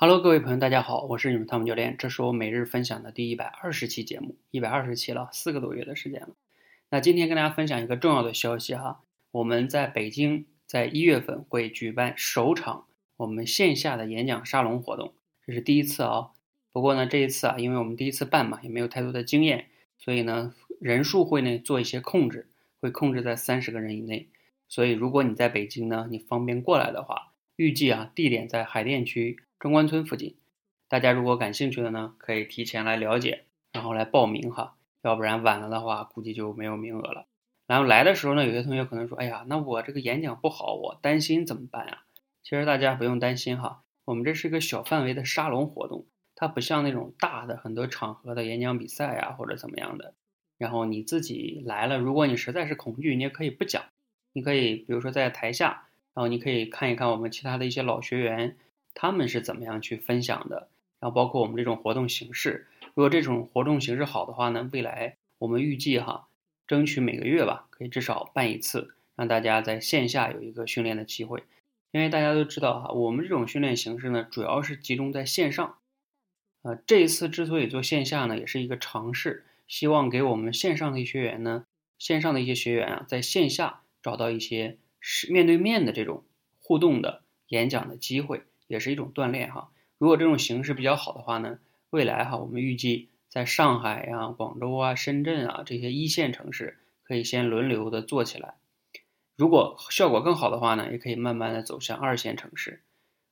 Hello，各位朋友，大家好，我是你们汤姆教练，这是我每日分享的第一百二十期节目，一百二十期了，四个多月的时间了。那今天跟大家分享一个重要的消息哈，我们在北京在一月份会举办首场我们线下的演讲沙龙活动，这是第一次啊。不过呢，这一次啊，因为我们第一次办嘛，也没有太多的经验，所以呢，人数会呢做一些控制，会控制在三十个人以内。所以如果你在北京呢，你方便过来的话，预计啊地点在海淀区。中关村附近，大家如果感兴趣的呢，可以提前来了解，然后来报名哈，要不然晚了的话，估计就没有名额了。然后来的时候呢，有些同学可能说，哎呀，那我这个演讲不好，我担心怎么办呀？其实大家不用担心哈，我们这是一个小范围的沙龙活动，它不像那种大的很多场合的演讲比赛呀或者怎么样的。然后你自己来了，如果你实在是恐惧，你也可以不讲，你可以比如说在台下，然后你可以看一看我们其他的一些老学员。他们是怎么样去分享的？然后包括我们这种活动形式，如果这种活动形式好的话呢，未来我们预计哈，争取每个月吧，可以至少办一次，让大家在线下有一个训练的机会。因为大家都知道哈，我们这种训练形式呢，主要是集中在线上。呃，这一次之所以做线下呢，也是一个尝试，希望给我们线上的学员呢，线上的一些学员啊，在线下找到一些是面对面的这种互动的演讲的机会。也是一种锻炼哈。如果这种形式比较好的话呢，未来哈，我们预计在上海呀、广州啊、深圳啊这些一线城市可以先轮流的做起来。如果效果更好的话呢，也可以慢慢的走向二线城市。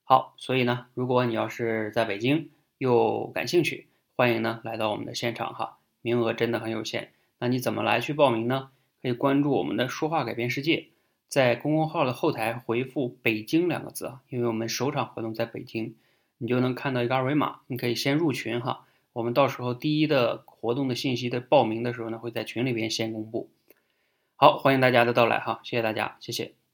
好，所以呢，如果你要是在北京又感兴趣，欢迎呢来到我们的现场哈，名额真的很有限。那你怎么来去报名呢？可以关注我们的说话改变世界。在公众号的后台回复“北京”两个字啊，因为我们首场活动在北京，你就能看到一个二维码，你可以先入群哈。我们到时候第一的活动的信息的报名的时候呢，会在群里边先公布。好，欢迎大家的到来哈，谢谢大家，谢谢。